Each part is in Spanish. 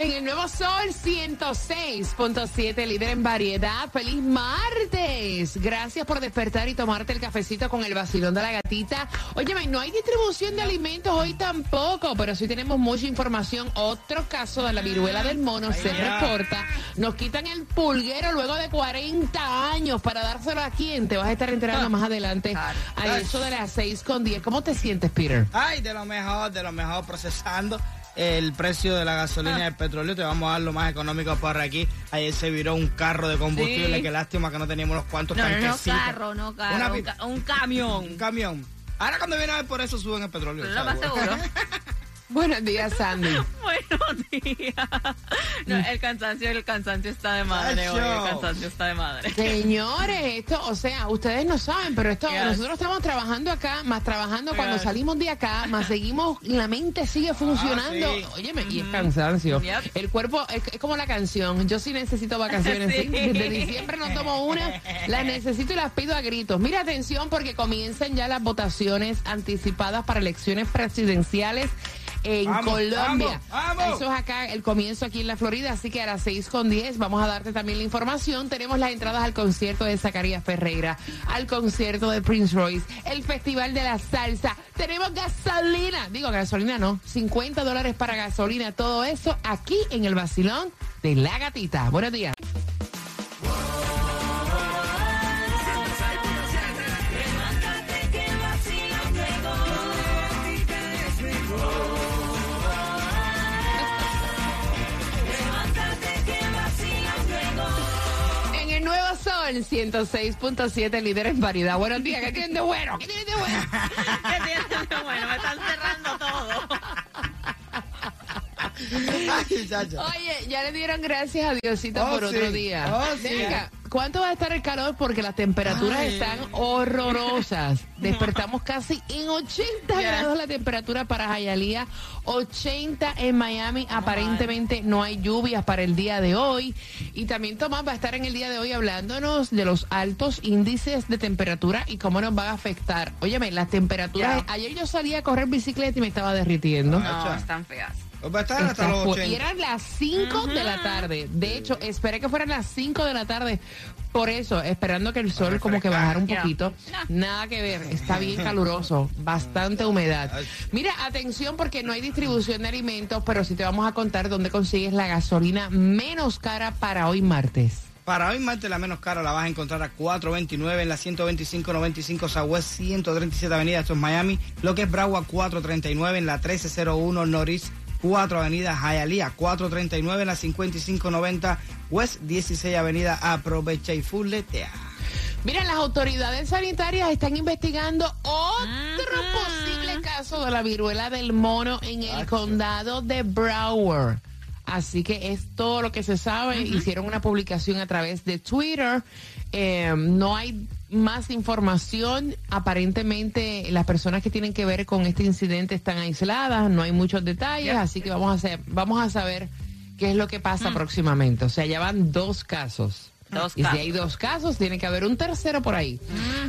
En el nuevo Sol 106.7, líder en variedad. ¡Feliz martes! Gracias por despertar y tomarte el cafecito con el vacilón de la gatita. Óyeme, no hay distribución de alimentos hoy tampoco, pero sí tenemos mucha información. Otro caso de la viruela del mono se reporta. Nos quitan el pulguero luego de 40 años para dárselo a quién. Te vas a estar enterando más adelante a eso de las 6 con 10. ¿Cómo te sientes, Peter? Ay, de lo mejor, de lo mejor procesando el precio de la gasolina y el petróleo. Te vamos a dar lo más económico por aquí. Ayer se viró un carro de combustible. Sí. Qué lástima que no teníamos unos cuantos No, no, no, tanquecitos. carro, no carro, Una un, pi- ca- un camión. Un camión. Ahora cuando viene a ver por eso suben el petróleo. Lo más ¿sabes? seguro. Buenos días, Sandy. Buenos días. No, el cansancio, el cansancio está de madre hoy. El cansancio está de madre. Señores, esto, o sea, ustedes no saben, pero esto, Yes. nosotros estamos trabajando acá, más trabajando cuando Yes. salimos de acá, más seguimos, la mente sigue funcionando. Ah, sí. Óyeme, y es cansancio. Yep. El cuerpo es, es como la canción. Yo sí necesito vacaciones. Sí. ¿sí? Desde diciembre no tomo una, las necesito y las pido a gritos. Mira, atención, porque comienzan ya las votaciones anticipadas para elecciones presidenciales. En Vamos, Colombia. vamos, vamos. Eso es acá el comienzo aquí en la Florida, así que a las 6 con 10 vamos a darte también la información. Tenemos las entradas al concierto de Zacarías Ferreira, al concierto de Prince Royce, el Festival de la Salsa. Tenemos gasolina, digo gasolina no, 50 dólares para gasolina, todo eso aquí en el vacilón de la gatita. Buenos días. Sol 106.7, líder en variedad. Buenos días, ¿qué tienen de bueno? ¿Qué tienen de bueno? ¿Qué tienes? Bueno, me están cerrando todo. Oye, ya le dieron gracias a Diosito Oh, por otro sí. día. Oh, sí. Venga, ¿cuánto va a estar el calor? Porque las temperaturas Ay. están horrorosas. Despertamos casi en 80 Ya. grados la temperatura para Hialeah, 80 en Miami. Aparentemente no hay lluvias para el día de hoy. Y también Tomás va a estar en el día de hoy hablándonos de los altos índices de temperatura y cómo nos van a afectar. Óyeme, las temperaturas... Ayer yo salía a correr bicicleta y me estaba derritiendo. No, están feas. Pues va a estar hasta los fu- 80. y eran las 5 de la tarde. De hecho, esperé que fueran las 5 de la tarde. Por eso, esperando que el sol como que bajara un poquito. Nada que ver, está bien caluroso, bastante humedad. Mira, atención porque no hay distribución de alimentos, pero sí te vamos a contar dónde consigues la gasolina menos cara para hoy martes. Para hoy martes la menos cara la vas a encontrar a 4.29 en la 125.95 Southwest 137 Avenida, esto es Miami. Lo que es Broward 4.39 en la 1301 Norris 4 Avenida Hialeah 4.39 en la 5590 West 16 Avenida. Aprovecha y fulletea. Mira, las autoridades sanitarias están investigando otro posible caso de la viruela del mono en el condado de Broward. Así que es todo lo que se sabe. Hicieron una publicación a través de Twitter. Eh, no hay más información. Aparentemente las personas que tienen que ver con este incidente están aisladas. No hay muchos detalles. Así que vamos a, hacer, vamos a saber qué es lo que pasa próximamente. O sea, ya van dos casos. Dos y si hay dos casos, tiene que haber un tercero por ahí.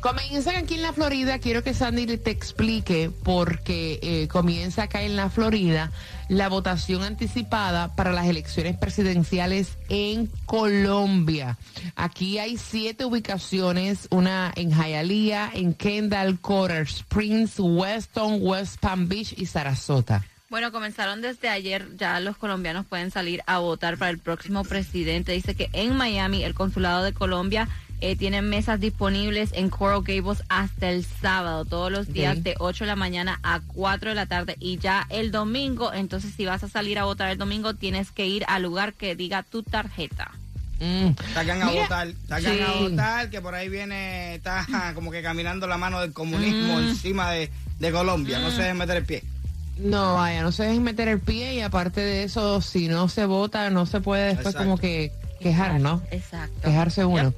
Comienzan aquí en la Florida. Quiero que Sandy te explique porque eh, comienza acá en la Florida la votación anticipada para las elecciones presidenciales en Colombia. Aquí hay siete ubicaciones, una en Hialeah, en Kendall, Coral Springs, Weston, West Palm Beach y Sarasota. Bueno, comenzaron desde ayer, ya los colombianos pueden salir a votar para el próximo presidente. Dice que en Miami el consulado de Colombia eh, tiene mesas disponibles en Coral Gables hasta el sábado, todos los días de 8 de la mañana a 4 de la tarde y ya el domingo, entonces si vas a salir a votar el domingo tienes que ir al lugar que diga tu tarjeta. Mm. Sacan a Mira, votar, sacan a votar, que por ahí viene, está como que caminando la mano del comunismo Mm. encima de, de Colombia. No se dejen meter el pie. No, vaya, no se dejen meter el pie y aparte de eso, si no se vota, no se puede después Exacto. como que quejar, ¿no? Exacto. Quejarse uno.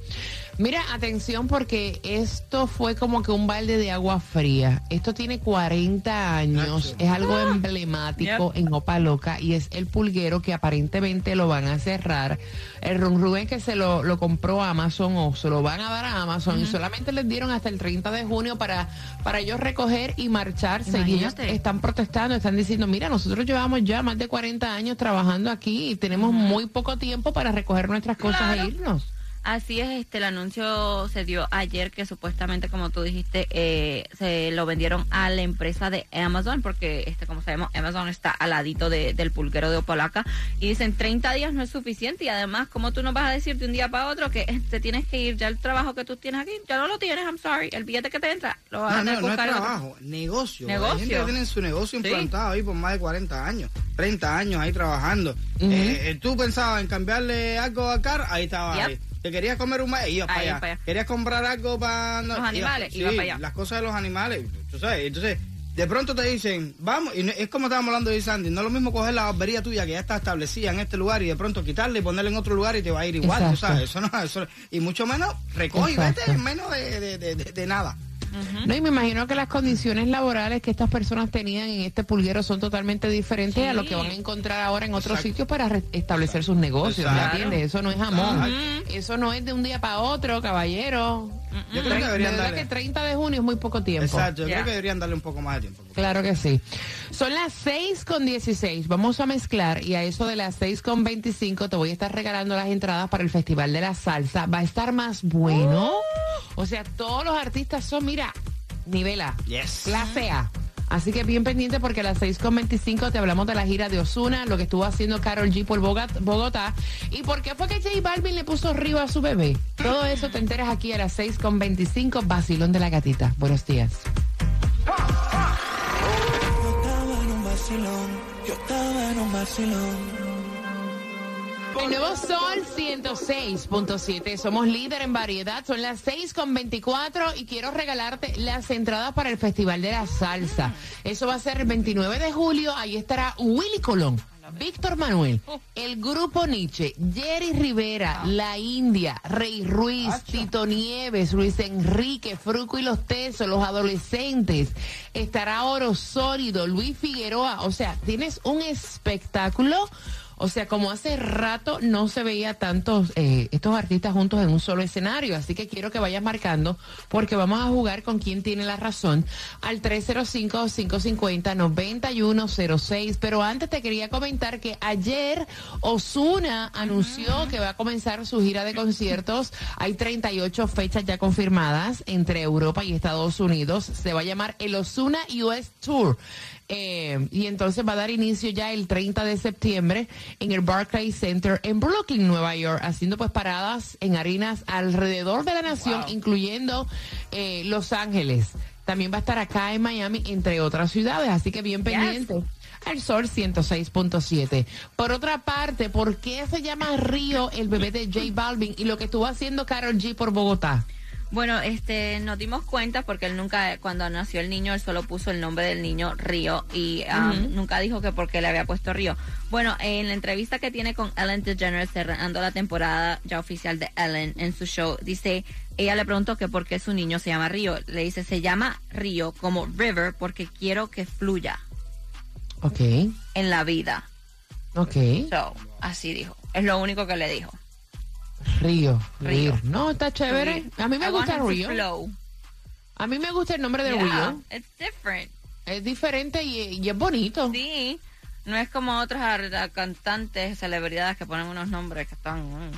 Mira, atención porque esto fue como que un balde de agua fría. Esto tiene 40 años, es algo emblemático en Opa Loca y es el pulguero que aparentemente lo van a cerrar. El Run Rubén que se lo, lo compró Amazon o se lo van a dar a Amazon y solamente les dieron hasta el 30 de junio para, para ellos recoger y marcharse. Y ellos están protestando, están diciendo, mira, nosotros llevamos ya más de 40 años trabajando aquí y tenemos muy poco tiempo para recoger nuestras cosas Claro. e irnos. Así es, este el anuncio se dio ayer que supuestamente, como tú dijiste, eh, se lo vendieron a la empresa de Amazon, porque este como sabemos, Amazon está al ladito de- del pulguero de Opalaca y dicen 30 días no es suficiente y además, como tú nos vas a decir de un día para otro que te tienes que ir, ya el trabajo que tú tienes aquí, ya no lo tienes, I'm sorry, el billete que te entra, lo vas No, a tener no, no es otro- trabajo, negocio. Hay Negocio. gente que tiene su negocio Sí. implantado ahí por más de 40 años, 30 años ahí trabajando. Eh, eh, tú pensabas en cambiarle algo a Car, ahí estaba Yep. ahí. Te querías comer un maíz, para Ahí, allá. para allá. Querías comprar algo para... Los animales, sí, ibas para allá. las cosas de los animales, tú sabes. Entonces, de pronto te dicen, vamos, y no- es como estábamos hablando de Sandy, no es lo mismo coger la barbería tuya que ya está establecida en este lugar y de pronto quitarle y ponerla en otro lugar y te va a ir igual, tú sabes. Eso no, eso, y mucho menos recoge y Exacto. vete en menos de, de- de- de- de. No, y me imagino que las condiciones laborales que estas personas tenían en este pulguero son totalmente diferentes Sí. a lo que van a encontrar ahora en otros Exacto. sitios para establecer sus negocios, ¿me entiendes? Eso no es jamón. Exacto. Eso no es de un día para otro, caballero. Yo creo que De deberían verdad darle. que 30 de junio es muy poco tiempo. Exacto, yo creo que deberían darle un poco más de tiempo. Claro que sí. Son las 6 con 16. Vamos a mezclar y a eso de las 6 con 25 te voy a estar regalando las entradas para el Festival de la Salsa. Va a estar más bueno. O sea, todos los artistas son, mira, nivel A. Yes. Clase A. Así que bien pendiente porque a las 6 con 25 te hablamos de la gira de Osuna, lo que estuvo haciendo Carol G por Bogotá y por qué fue que J Balvin le puso río a su bebé. Todo eso te enteras aquí a las 6 con 25, Basilón de la Gatita. Buenos días. Yo estaba en un vacilón, yo estaba en un vacilón. El nuevo Sol 106.7. Somos líder en variedad. Son las 6 con 24 y quiero regalarte las entradas para el Festival de la Salsa. Eso va a ser el 29 de julio. Ahí estará Willy Colón. Víctor Manuel, el grupo Nietzsche, Jerry Rivera, La India, Rey Ruiz, Tito Nieves, Luis Enrique, Fruco y los Tesos, los adolescentes. Estará Oro Sólido, Luis Figueroa. O sea, tienes un espectáculo. O sea, como hace rato no se veía tantos eh, estos artistas juntos en un solo escenario, así que quiero que vayas marcando porque vamos a jugar con quien tiene la razón al 305-550-9106. Pero antes te quería comentar que ayer Osuna anunció que va a comenzar su gira de conciertos. Hay 38 fechas ya confirmadas entre Europa y Estados Unidos. Se va a llamar el Osuna US Tour. Eh, y entonces va a dar inicio ya el 30 de septiembre en el Barclays Center en Brooklyn, Nueva York, haciendo pues paradas en arenas alrededor de la nación, incluyendo eh, Los Ángeles. También va a estar acá en Miami, entre otras ciudades, así que bien pendiente. Al Sol 106.7. Por otra parte, ¿por qué se llama Río el bebé de J Balvin y lo que estuvo haciendo Carol G por Bogotá? Bueno, este, nos dimos cuenta porque él nunca, cuando nació el niño, él solo puso el nombre del niño Río y um, nunca dijo que por qué le había puesto Río. Bueno, en la entrevista que tiene con Ellen DeGeneres cerrando la temporada ya oficial de Ellen en su show, dice, ella le preguntó que por qué su niño se llama Río. Le dice, se llama Río como River porque quiero que fluya Ok, en la vida. ok. So, así dijo. Es lo único que le dijo. Río, Río. Río. No, está chévere. A mí me I gusta Río. flow. A mí me gusta el nombre de Yeah, Río. it's different. Es diferente y, y es bonito. Sí, no es como otros ar- cantantes, celebridades que ponen unos nombres que están... mm.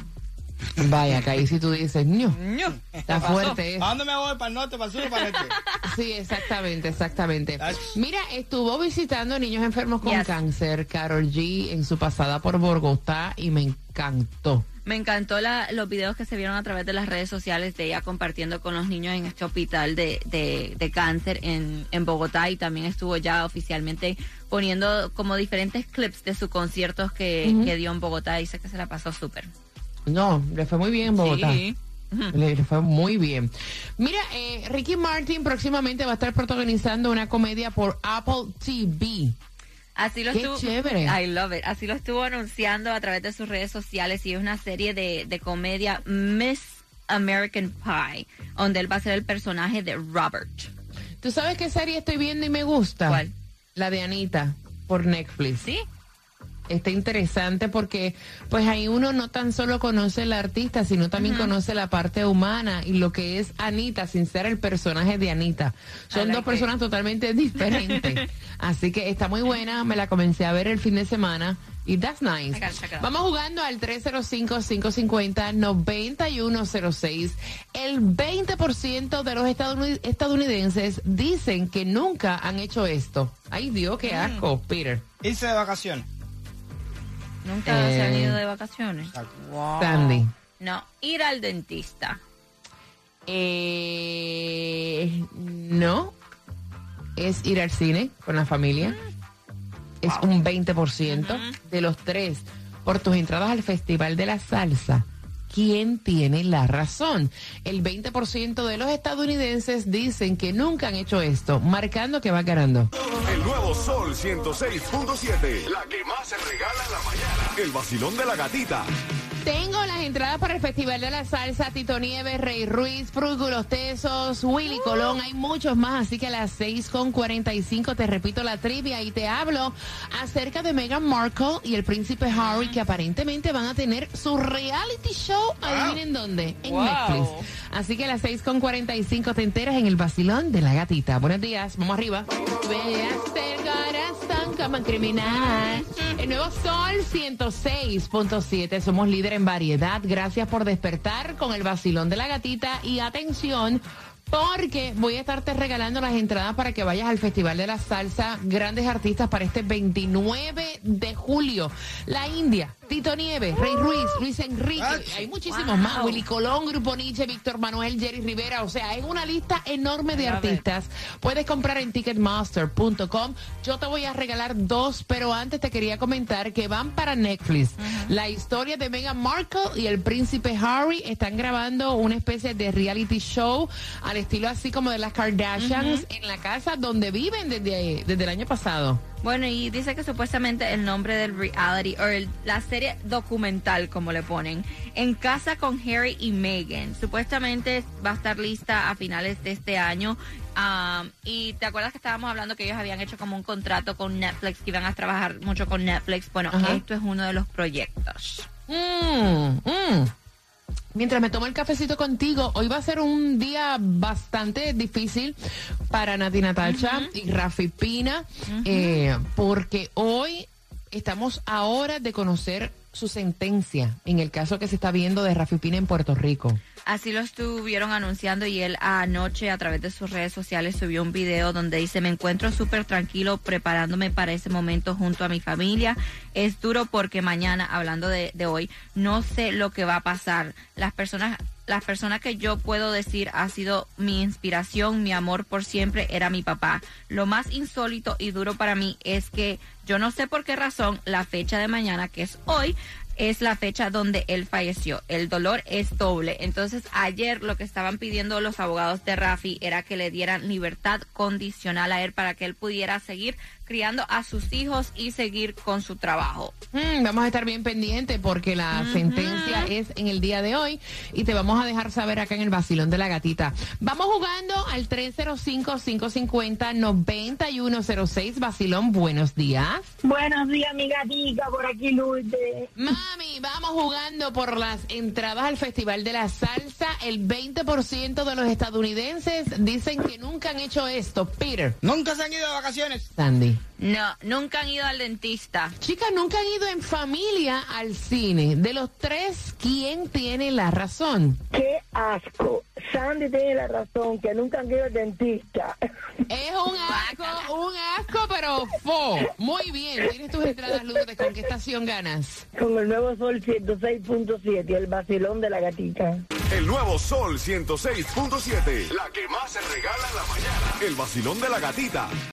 Vaya, que ahí si tú dices, ño, Ñu. está fuerte. ¿eh? ¿A dónde me voy? ¿Para el norte, para el sur o para el este? Sí, exactamente, exactamente. Mira, estuvo visitando niños enfermos con Yes. cáncer, Carol G, en su pasada por Bogotá y me encantó. Me encantó la- los videos que se vieron a través de las redes sociales de ella compartiendo con los niños en este hospital de, de, de cáncer en, en Bogotá y también estuvo ya oficialmente poniendo como diferentes clips de sus conciertos que, que dio en Bogotá y sé que se la pasó súper. No, le fue muy bien en Bogotá. Sí. Le, le fue muy bien. Mira, eh, Ricky Martin próximamente va a estar protagonizando una comedia por Apple TV. Así lo Qué estuvo. chévere. I love it. Así lo estuvo anunciando a través de sus redes sociales y es una serie de, de comedia Miss American Pie, donde él va a ser el personaje de Robert. ¿Tú sabes qué serie estoy viendo y me gusta? ¿Cuál? La de Anita por Netflix. ¿Sí? Está interesante porque pues ahí uno no tan solo conoce al artista, sino también conoce la parte humana y lo que es Anita sin ser el personaje de Anita. Son like dos personas it. totalmente diferentes. Así que está muy buena, me la comencé a ver el fin de semana y that's nice. Vamos jugando al 305-550-9106. El 20% de los estadounid- estadounidenses dicen que nunca han hecho esto. Ay Dios, qué Mm. asco, Peter. Irse de vacaciones. Nunca Eh, se han ido de vacaciones. Exacto. Sandy. No, ir al dentista. Eh, no. Es ir al cine con la familia. Es un 20% de los tres. Por tus entradas al Festival de la Salsa. ¿Quién tiene la razón? El 20% de los estadounidenses dicen que nunca han hecho esto, marcando que va ganando. El nuevo Sol 106.7. La que más se regala en la mañana. El vacilón de la gatita. Tengo las entradas para el Festival de la Salsa, Tito Nieves, Rey Ruiz, Frúgulos Tesos, Willy Colón, hay muchos más, así que a las 6 con 45 te repito la trivia y te hablo acerca de Meghan Markle y el príncipe Harry que aparentemente van a tener su reality show, adivinen dónde, en Wow. Netflix. Así que a las 6 con 45 te enteras en el vacilón de la gatita. Buenos días, vamos arriba. Criminal. El nuevo Sol 106.7. Somos líder en variedad. Gracias por despertar con el vacilón de la gatita. Y atención. Porque voy a estarte regalando las entradas para que vayas al Festival de la Salsa Grandes Artistas para este 29 de julio. La India, Tito Nieves, Rey Ruiz, Luis Enrique, hay muchísimos más. Willy Colón, Grupo Nietzsche, Víctor Manuel, Jerry Rivera. O sea, es una lista enorme de artistas. Puedes comprar en ticketmaster.com. Yo te voy a regalar dos, pero antes te quería comentar que van para Netflix. La historia de Meghan Markle y el príncipe Harry están grabando una especie de reality show al estilo así como de las Kardashians en la casa donde viven desde, desde el año pasado. Bueno, y dice que supuestamente el nombre del reality, o el- la serie documental, como le ponen, En casa con Harry y Meghan. Supuestamente va a estar lista a finales de este año. Um, y te acuerdas que estábamos hablando que ellos habían hecho como un contrato con Netflix, que iban a trabajar mucho con Netflix. Bueno, esto es uno de los proyectos. Mm, mm. Mientras me tomo el cafecito contigo, hoy va a ser un día bastante difícil para Nati Natacha y Rafi Pina, eh, porque hoy estamos a horas de conocer su sentencia en el caso que se está viendo de Rafi Pina en Puerto Rico. Así lo estuvieron anunciando y él anoche a través de sus redes sociales subió un video donde dice me encuentro súper tranquilo preparándome para ese momento junto a mi familia. Es duro porque mañana, hablando de, hoy, no sé lo que va a pasar. Las personas, las personas que yo puedo decir ha sido mi inspiración, mi amor por siempre era mi papá. Lo más insólito y duro para mí es que yo no sé por qué razón la fecha de mañana, que es hoy, es la fecha donde él falleció. El dolor es doble. Entonces, ayer lo que estaban pidiendo los abogados de Rafi era que le dieran libertad condicional a él para que él pudiera seguir criando a sus hijos y seguir con su trabajo. Mm, vamos a estar bien pendientes porque la sentencia es en el día de hoy y te vamos a dejar saber acá en el vacilón de la gatita. Vamos jugando al 305-550-9106. Vacilón, buenos días. Buenos días, mi gatita, por aquí Lourdes. Mami, vamos jugando por las entradas al Festival de la Salsa. El 20% de los estadounidenses dicen que nunca han hecho esto. Peter, Nunca se han ido de vacaciones. Sandy. No, nunca han ido al dentista. Chicas, nunca han ido en familia al cine. De los tres, ¿quién tiene la razón? Qué asco. Sandy tiene la razón, que nunca han ido al dentista. Es un asco, un asco, pero fo. Muy bien, tienes tus entradas, Lourdes. ¿Con qué estación ganas? Con el nuevo Sol 106.7, el vacilón de la gatita. El nuevo Sol 106.7. La que más se regala en la mañana. El vacilón de la gatita.